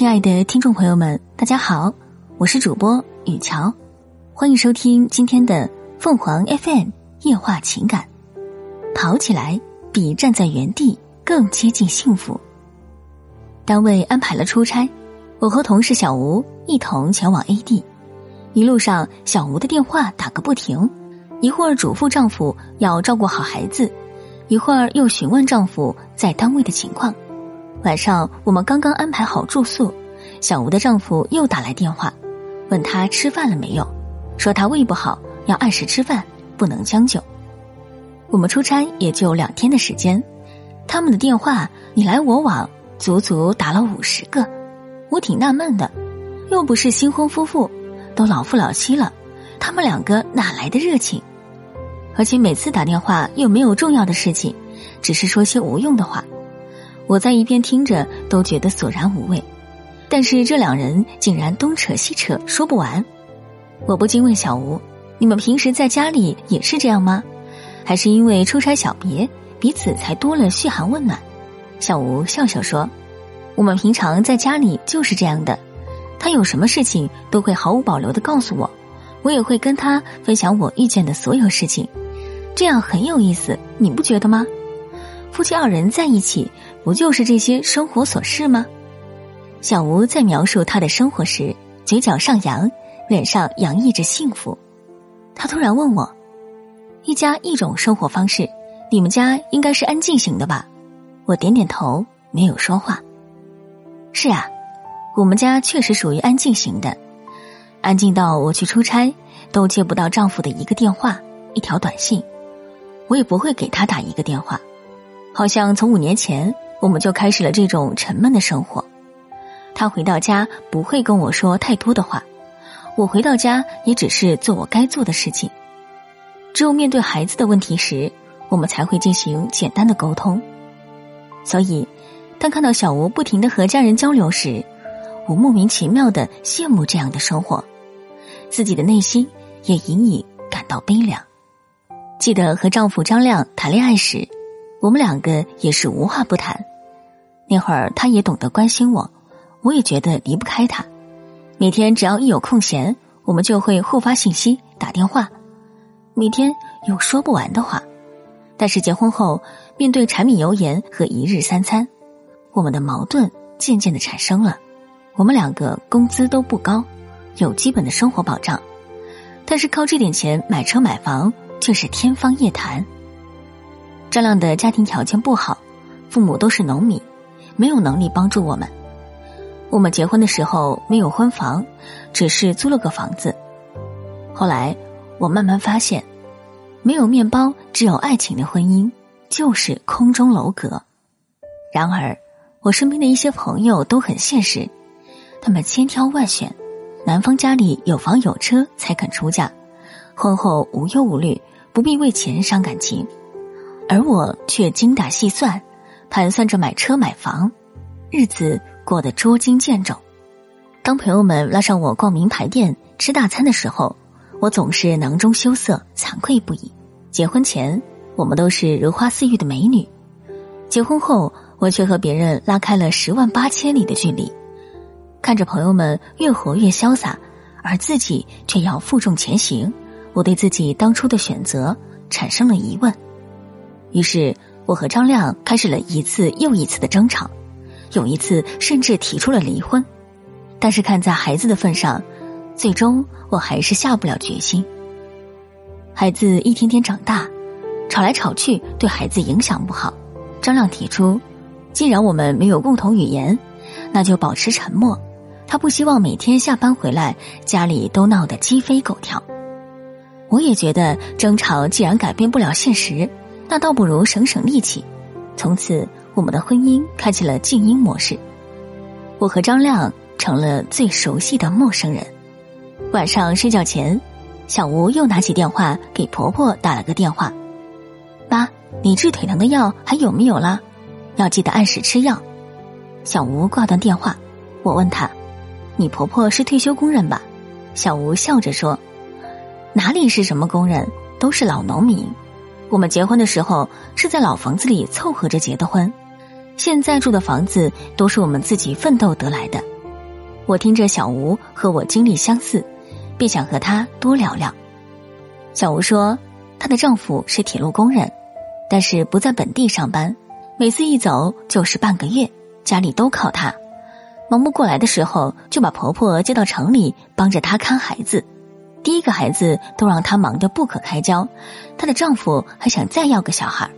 亲爱的听众朋友们，大家好，我是主播雨乔，欢迎收听今天的凤凰 FM 夜话情感。跑起来比站在原地更接近幸福。单位安排了出差，我和同事小吴一同前往 A 地。一路上，小吴的电话打个不停，一会儿嘱咐丈夫要照顾好孩子，一会儿又询问丈夫在单位的情况。晚上，我们刚刚安排好住宿，小吴的丈夫又打来电话，问他吃饭了没有，说他胃不好，要按时吃饭，不能将就。我们出差也就两天的时间，他们的电话你来我往，足足打了五十个，我挺纳闷的，又不是新婚夫妇。都老夫老妻了，他们两个哪来的热情？而且每次打电话又没有重要的事情，只是说些无用的话。我在一边听着都觉得索然无味。但是这两人竟然东扯西扯说不完，我不禁问小吴：“你们平时在家里也是这样吗？还是因为出差小别，彼此才多了嘘寒问暖？”小吴笑笑说：“我们平常在家里就是这样的。”他有什么事情都会毫无保留的告诉我，我也会跟他分享我遇见的所有事情，这样很有意思，你不觉得吗？夫妻二人在一起，不就是这些生活琐事吗？小吴在描述他的生活时，嘴角上扬，脸上洋溢着幸福。他突然问我：“一家一种生活方式，你们家应该是安静型的吧？”我点点头，没有说话。是啊。我们家确实属于安静型的，安静到我去出差都接不到丈夫的一个电话、一条短信，我也不会给他打一个电话。好像从五年前我们就开始了这种沉闷的生活。他回到家不会跟我说太多的话，我回到家也只是做我该做的事情。只有面对孩子的问题时，我们才会进行简单的沟通。所以，当看到小吴不停的和家人交流时，我莫名其妙的羡慕这样的生活，自己的内心也隐隐感到悲凉。记得和丈夫张亮谈恋爱时，我们两个也是无话不谈。那会儿他也懂得关心我，我也觉得离不开他。每天只要一有空闲，我们就会互发信息、打电话，每天有说不完的话。但是结婚后，面对柴米油盐和一日三餐，我们的矛盾渐渐的产生了。我们两个工资都不高，有基本的生活保障，但是靠这点钱买车买房却是天方夜谭。张亮的家庭条件不好，父母都是农民，没有能力帮助我们。我们结婚的时候没有婚房，只是租了个房子。后来我慢慢发现，没有面包，只有爱情的婚姻就是空中楼阁。然而，我身边的一些朋友都很现实。他们千挑万选，男方家里有房有车才肯出嫁，婚后无忧无虑，不必为钱伤感情，而我却精打细算，盘算着买车买房，日子过得捉襟见肘。当朋友们拉上我逛名牌店、吃大餐的时候，我总是囊中羞涩，惭愧不已。结婚前，我们都是如花似玉的美女；结婚后，我却和别人拉开了十万八千里的距离。看着朋友们越活越潇洒，而自己却要负重前行，我对自己当初的选择产生了疑问。于是，我和张亮开始了一次又一次的争吵，有一次甚至提出了离婚。但是，看在孩子的份上，最终我还是下不了决心。孩子一天天长大，吵来吵去对孩子影响不好。张亮提出，既然我们没有共同语言，那就保持沉默。他不希望每天下班回来家里都闹得鸡飞狗跳。我也觉得争吵既然改变不了现实，那倒不如省省力气。从此，我们的婚姻开启了静音模式。我和张亮成了最熟悉的陌生人。晚上睡觉前，小吴又拿起电话给婆婆打了个电话：“妈，你治腿疼的药还有没有啦？要记得按时吃药。”小吴挂断电话，我问他。你婆婆是退休工人吧？小吴笑着说：“哪里是什么工人，都是老农民。我们结婚的时候是在老房子里凑合着结的婚，现在住的房子都是我们自己奋斗得来的。我听着小吴和我经历相似，便想和他多聊聊。小吴说，她的丈夫是铁路工人，但是不在本地上班，每次一走就是半个月，家里都靠她。忙不过来的时候，就把婆婆接到城里帮着她看孩子。第一个孩子都让她忙得不可开交，她的丈夫还想再要个小孩。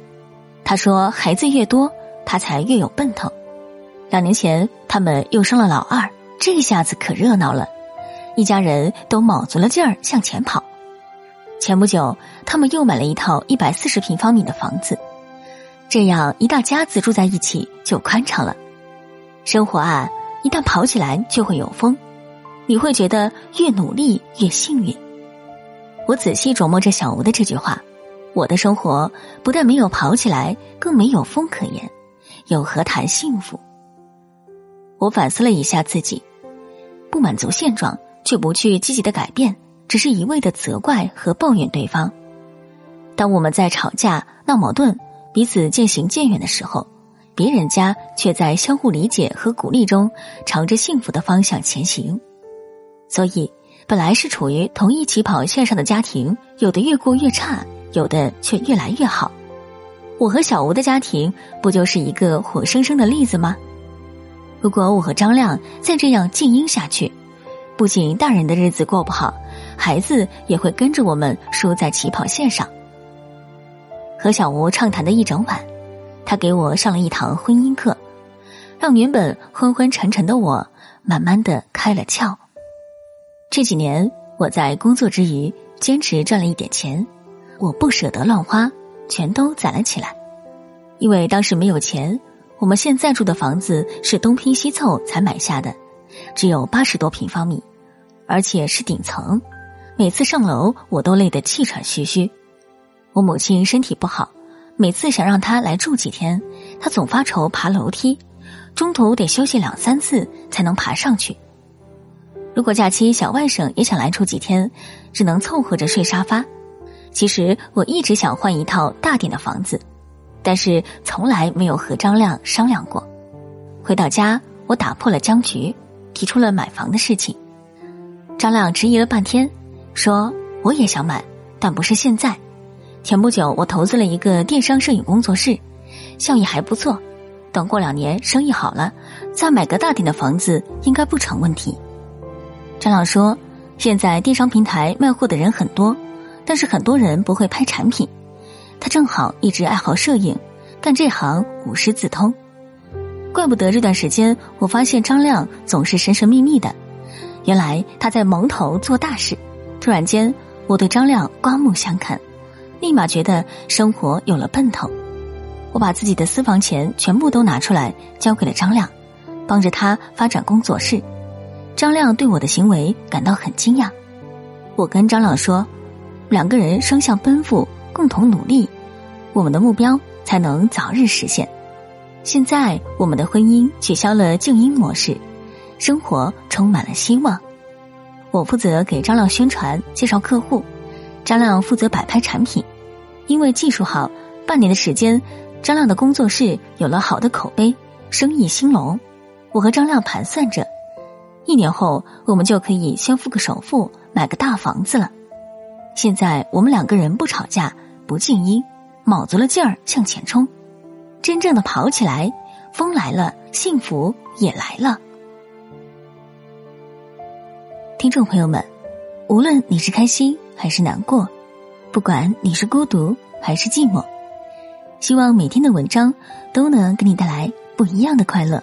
她说，孩子越多，她才越有奔头。两年前，他们又生了老二，这下子可热闹了，一家人都卯足了劲儿向前跑。前不久，他们又买了一套一百四十平方米的房子，这样一大家子住在一起就宽敞了。生活啊，一旦跑起来就会有风，你会觉得越努力越幸运。我仔细琢磨着小吴的这句话，我的生活不但没有跑起来，更没有风可言，又何谈幸福？我反思了一下自己，不满足现状却不去积极的改变，只是一味的责怪和抱怨对方。当我们在吵架闹矛盾、彼此渐行渐远的时候，别人家却在相互理解和鼓励中朝着幸福的方向前行。所以，本来是处于同一起跑线上的家庭，有的越过越差，有的却越来越好。我和小吴的家庭不就是一个活生生的例子吗？如果我和张亮再这样静音下去，不仅大人的日子过不好，孩子也会跟着我们输在起跑线上。和小吴畅谈的一整晚，他给我上了一堂婚姻课，让原本昏昏沉沉的我慢慢的开了窍。这几年我在工作之余坚持赚了一点钱，我不舍得乱花，全都攒了起来，因为当时没有钱。我们现在住的房子是东拼西凑才买下的，只有八十多平方米，而且是顶层。每次上楼我都累得气喘吁吁。我母亲身体不好，每次想让她来住几天，她总发愁爬楼梯，中途得休息两三次才能爬上去。如果假期小外甥也想来住几天，只能凑合着睡沙发。其实我一直想换一套大点的房子。但是从来没有和张亮商量过。回到家，我打破了僵局，提出了买房的事情。张亮迟疑了半天，说：“我也想买，但不是现在。前不久我投资了一个电商摄影工作室，效益还不错。等过两年生意好了，再买个大点的房子应该不成问题。”张亮说：“现在电商平台卖货的人很多，但是很多人不会拍产品。”他正好一直爱好摄影，干这行无师自通，怪不得这段时间我发现张亮总是神神秘秘的，原来他在蒙头做大事。突然间，我对张亮刮目相看，立马觉得生活有了奔头。我把自己的私房钱全部都拿出来交给了张亮，帮着他发展工作室。张亮对我的行为感到很惊讶。我跟张亮说，两个人双向奔赴。共同努力，我们的目标才能早日实现。现在，我们的婚姻取消了静音模式，生活充满了希望。我负责给张亮宣传、介绍客户，张亮负责摆拍产品。因为技术好，半年的时间，张亮的工作室有了好的口碑，生意兴隆。我和张亮盘算着，一年后我们就可以先付个首付，买个大房子了。现在我们两个人不吵架。不静音，卯足了劲儿向前冲，真正的跑起来，风来了，幸福也来了。听众朋友们，无论你是开心还是难过，不管你是孤独还是寂寞，希望每天的文章都能给你带来不一样的快乐。